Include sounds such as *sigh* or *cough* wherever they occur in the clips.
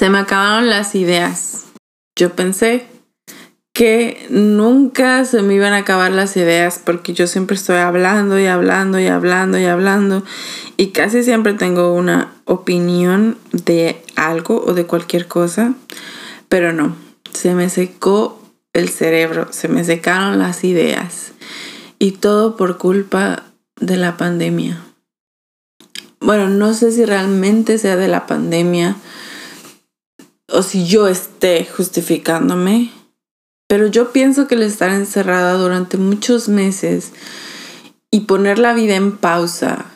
Se me acabaron las ideas. Yo pensé que nunca se me iban a acabar las ideas porque yo siempre estoy hablando y hablando y hablando y hablando y casi siempre tengo una opinión de algo o de cualquier cosa, pero no, se me secó el cerebro, se me secaron las ideas y todo por culpa de la pandemia. Bueno, no sé si realmente sea de la pandemia o si yo esté justificándome, pero yo pienso que el estar encerrada durante muchos meses y poner la vida en pausa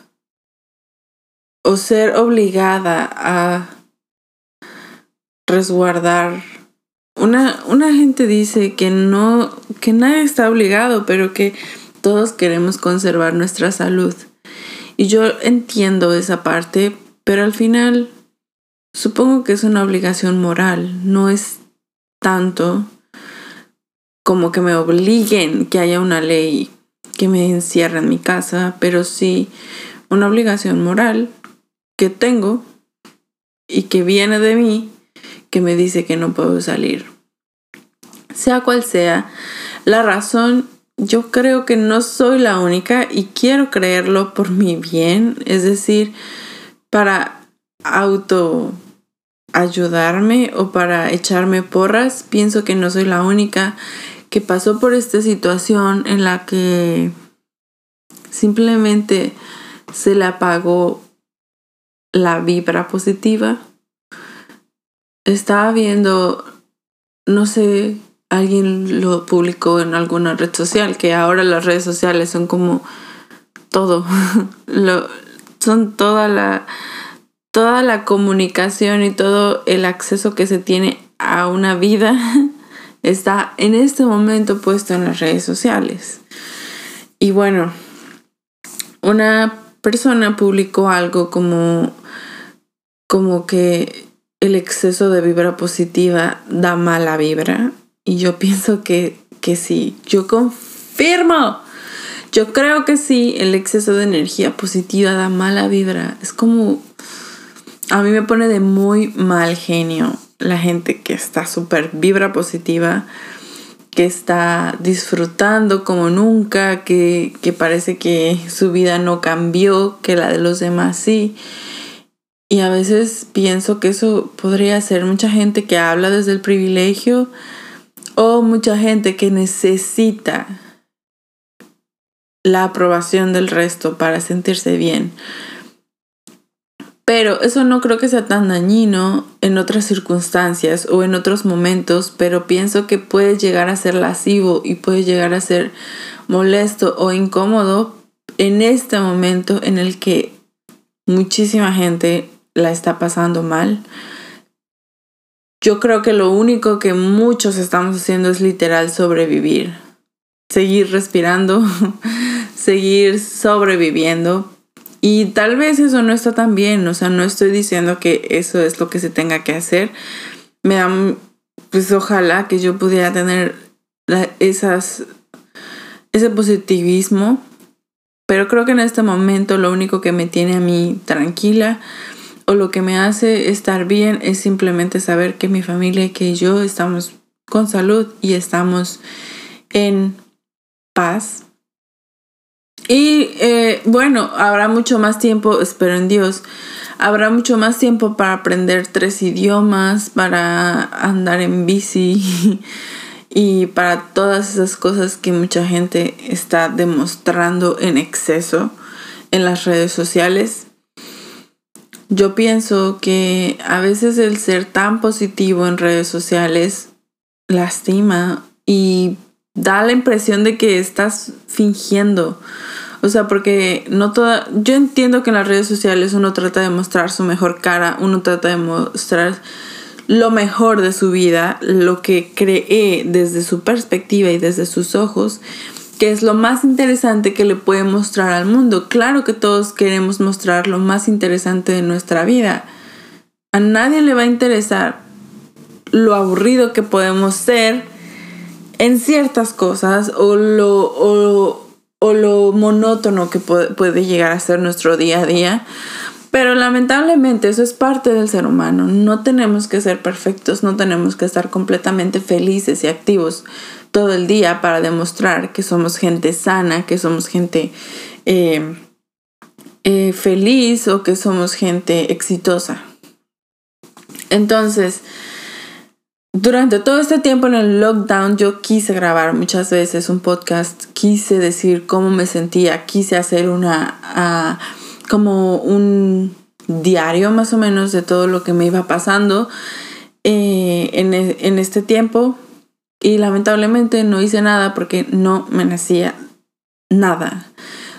o ser obligada a resguardar. Una, una gente dice que no, que nadie está obligado, pero que todos queremos conservar nuestra salud. Y yo entiendo esa parte, pero al final supongo que es una obligación moral, no es tanto como que me obliguen que haya una ley que me encierre en mi casa, pero sí una obligación moral que tengo y que viene de mí que me dice que no puedo salir. Sea cual sea la razón, yo creo que no soy la única y quiero creerlo por mi bien, es decir, para auto ayudarme o para echarme porras, pienso que no soy la única que pasó por esta situación en la que simplemente se le apagó la vibra positiva. Estaba viendo, no sé, alguien lo publicó en alguna red social, que ahora las redes sociales son como todo, *laughs* lo, son toda la, toda la comunicación y todo el acceso que se tiene a una vida *laughs* está en este momento puesto en las redes sociales. Y bueno, una persona publicó algo como, como que el exceso de vibra positiva da mala vibra. Y yo *laughs* pienso que, que sí, yo confirmo. Yo creo que sí, el exceso de energía positiva da mala vibra. Es como, a mí me pone de muy mal genio la gente que está súper vibra positiva, que está disfrutando como nunca, que, que, parece que su vida no cambió, que la de los demás sí. Y a veces pienso que eso podría ser mucha gente que habla desde el privilegio o mucha gente que necesita la aprobación del resto para sentirse bien. Pero eso no creo que sea tan dañino en otras circunstancias o en otros momentos, pero pienso que puede llegar a ser lascivo y puede llegar a ser molesto o incómodo en este momento en el que muchísima gente la está pasando mal. Yo creo que lo único que muchos estamos haciendo es literal sobrevivir, seguir respirando, *laughs* seguir sobreviviendo, y tal vez eso no está tan bien, o sea, no estoy diciendo que eso es lo que se tenga que hacer. Me da, pues ojalá que yo pudiera tener esas, ese positivismo, pero creo que en este momento lo único que me tiene a mí tranquila o lo que me hace estar bien es simplemente saber que mi familia y que yo estamos con salud y estamos en paz y eh, bueno, habrá mucho más tiempo, espero en Dios, habrá mucho más tiempo para aprender tres idiomas, para andar en bici *laughs* y para todas esas cosas que mucha gente está demostrando en exceso en las redes sociales. Yo pienso que a veces el ser tan positivo en redes sociales lastima y da la impresión de que estás fingiendo. O sea, porque no toda. Yo entiendo que en las redes sociales uno trata de mostrar su mejor cara, uno trata de mostrar lo mejor de su vida, lo que cree desde su perspectiva y desde sus ojos, que es lo más interesante que le puede mostrar al mundo. Claro que todos queremos mostrar lo más interesante de nuestra vida. A nadie le va a interesar lo aburrido que podemos ser en ciertas cosas o lo, o, lo monótono que puede, llegar a ser nuestro día a día. Pero lamentablemente eso es parte del ser humano. No tenemos que ser perfectos, no tenemos que estar completamente felices y activos todo el día para demostrar que somos gente sana, que somos gente eh, eh, feliz o que somos gente exitosa. Entonces, durante todo este tiempo en el lockdown yo quise grabar muchas veces un podcast, quise decir cómo me sentía, quise hacer una... Ah, como un diario más o menos de todo lo que me iba pasando eh, en, e, en, este tiempo y lamentablemente no hice nada porque no me nacía nada.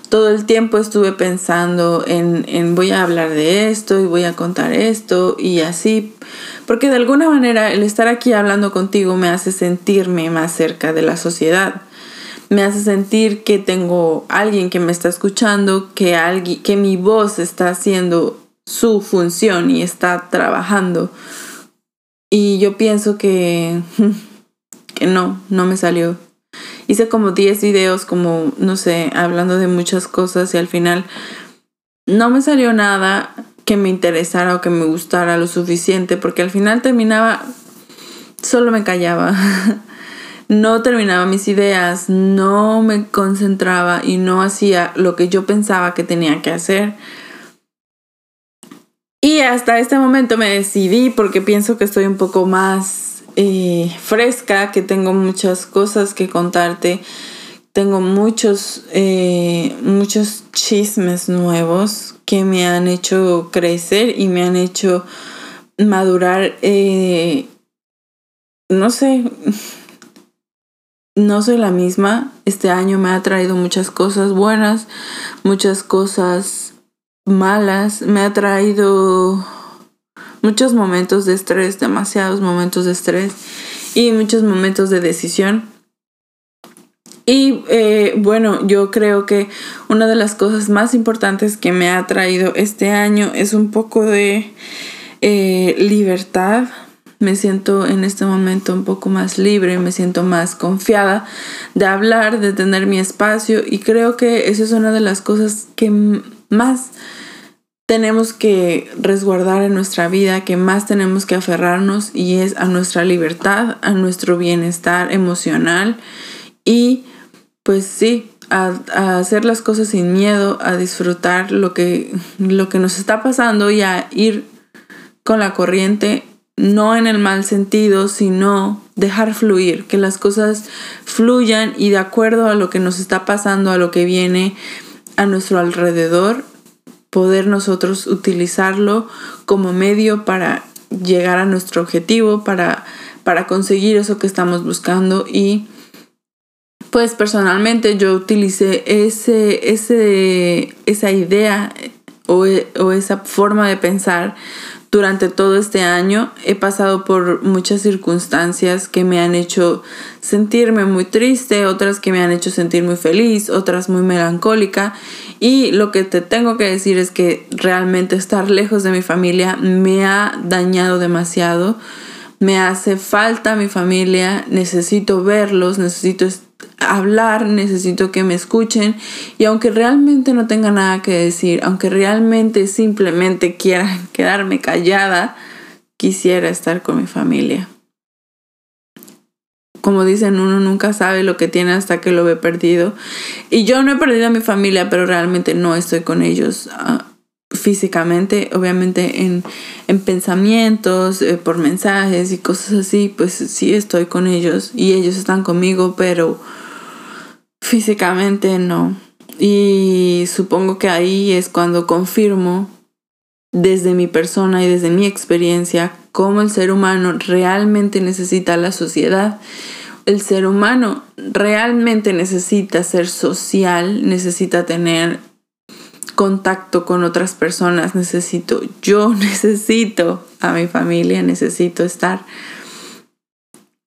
Todo el tiempo estuve pensando en, en voy a hablar de esto y voy a contar esto y así, porque de alguna manera el estar aquí hablando contigo me hace sentirme más cerca de la sociedad me hace sentir que tengo alguien que me está escuchando, que, alguien, que mi voz está haciendo su función y está trabajando. Y yo pienso que, *laughs* que no, no me salió. Hice como 10 videos, como, no sé, hablando de muchas cosas y al final no me salió nada que me interesara o que me gustara lo suficiente, porque al final terminaba, solo me callaba. *laughs* no terminaba mis ideas, no me concentraba y no hacía lo que yo pensaba que tenía que hacer. Y hasta este momento me decidí porque pienso que estoy un poco más eh, fresca, que tengo muchas cosas que contarte, tengo muchos, eh, muchos chismes nuevos que me han hecho crecer y me han hecho madurar, eh, no sé, *laughs* no soy la misma. Este año me ha traído muchas cosas buenas, muchas cosas malas. Me ha traído muchos momentos de estrés, demasiados momentos de estrés y muchos momentos de decisión. Y eh, bueno, yo creo que una de las cosas más importantes que me ha traído este año es un poco de eh, libertad, me siento en este momento un poco más libre, me siento más confiada de hablar, de tener mi espacio y creo que esa es una de las cosas que más tenemos que resguardar en nuestra vida, que más tenemos que aferrarnos y es a nuestra libertad, a nuestro bienestar emocional y pues sí, a, hacer las cosas sin miedo, a disfrutar lo que, lo que nos está pasando y a ir con la corriente no en el mal sentido, sino dejar fluir, que las cosas fluyan y de acuerdo a lo que nos está pasando, a lo que viene a nuestro alrededor, poder nosotros utilizarlo como medio para llegar a nuestro objetivo, para, para conseguir eso que estamos buscando. Y pues personalmente yo utilicé ese, ese, esa idea o, o esa forma de pensar durante todo este año he pasado por muchas circunstancias que me han hecho sentirme muy triste, otras que me han hecho sentir muy feliz, otras muy melancólica. Y lo que te tengo que decir es que realmente estar lejos de mi familia me ha dañado demasiado. Me hace falta mi familia, necesito verlos, necesito hablar, necesito que me escuchen y aunque realmente no tenga nada que decir, aunque realmente simplemente quiera *laughs* quedarme callada, quisiera estar con mi familia. Como dicen, uno nunca sabe lo que tiene hasta que lo ve perdido. Y yo no he perdido a mi familia, pero realmente no estoy con ellos uh, físicamente, obviamente en, en pensamientos, eh, por mensajes y cosas así, pues sí estoy con ellos y ellos están conmigo, pero Físicamente no. Y supongo que ahí es cuando confirmo desde mi persona y desde mi experiencia cómo el ser humano realmente necesita la sociedad. El ser humano realmente necesita ser social, necesita tener contacto con otras personas, necesito, yo *laughs* necesito a mi familia, necesito estar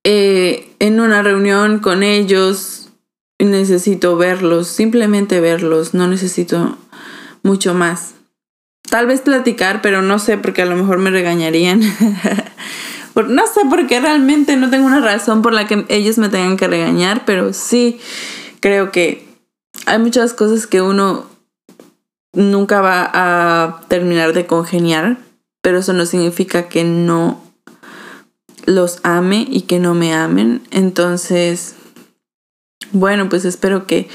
eh, en una reunión con ellos, necesito verlos, simplemente verlos, no necesito mucho más. Tal vez platicar, pero no sé porque a lo mejor me regañarían. *laughs* no sé porque realmente no tengo una razón por la que ellos me tengan que regañar, pero sí creo que hay muchas cosas que uno nunca va a terminar de congeniar, pero eso no significa que no los ame y que no me amen. Entonces, bueno, pues espero que,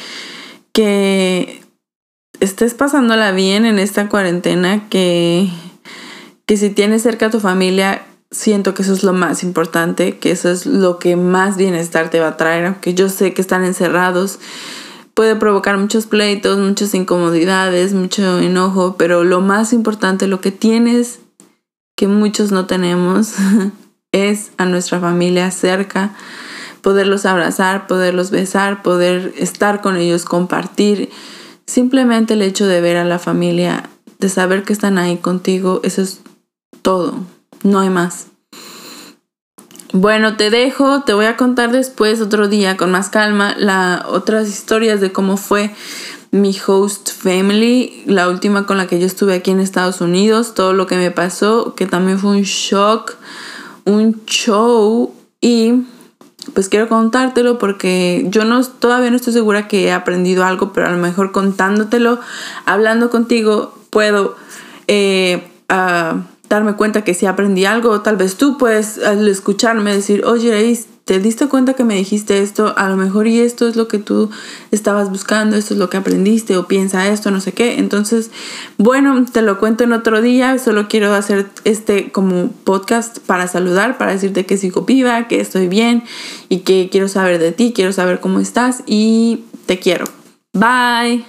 que estés pasándola bien en esta cuarentena, que, que si tienes cerca a tu familia, siento que eso es lo más importante, que eso es lo que más bienestar te va a traer, aunque yo sé que están encerrados puede provocar muchos pleitos, muchas incomodidades, mucho enojo, pero lo más importante, lo que tienes que muchos no tenemos, *laughs* es a nuestra familia cerca, poderlos abrazar, poderlos besar, poder estar con ellos, compartir. Simplemente el hecho de ver a la familia, de saber que están ahí contigo, eso es todo, no hay más. Bueno, te dejo, te voy a contar después otro día con más calma las otras historias de cómo fue mi host family, la última con la que yo estuve aquí en Estados Unidos, todo lo que me pasó, que también fue un shock, un show y pues quiero contártelo porque yo no todavía no estoy segura que he aprendido algo, pero a lo mejor contándotelo, hablando contigo, puedo eh, ah, darme cuenta que si aprendí algo, tal vez tú puedes al escucharme decir, oye, ¿te diste cuenta que me dijiste esto? A lo mejor y esto es lo que tú estabas buscando, esto es lo que aprendiste o piensa esto, no sé qué. Entonces, bueno, te lo cuento en otro día, solo quiero hacer este como podcast para saludar, para decirte que sigo viva, que estoy bien y que quiero saber de ti, quiero saber cómo estás y te quiero. Bye.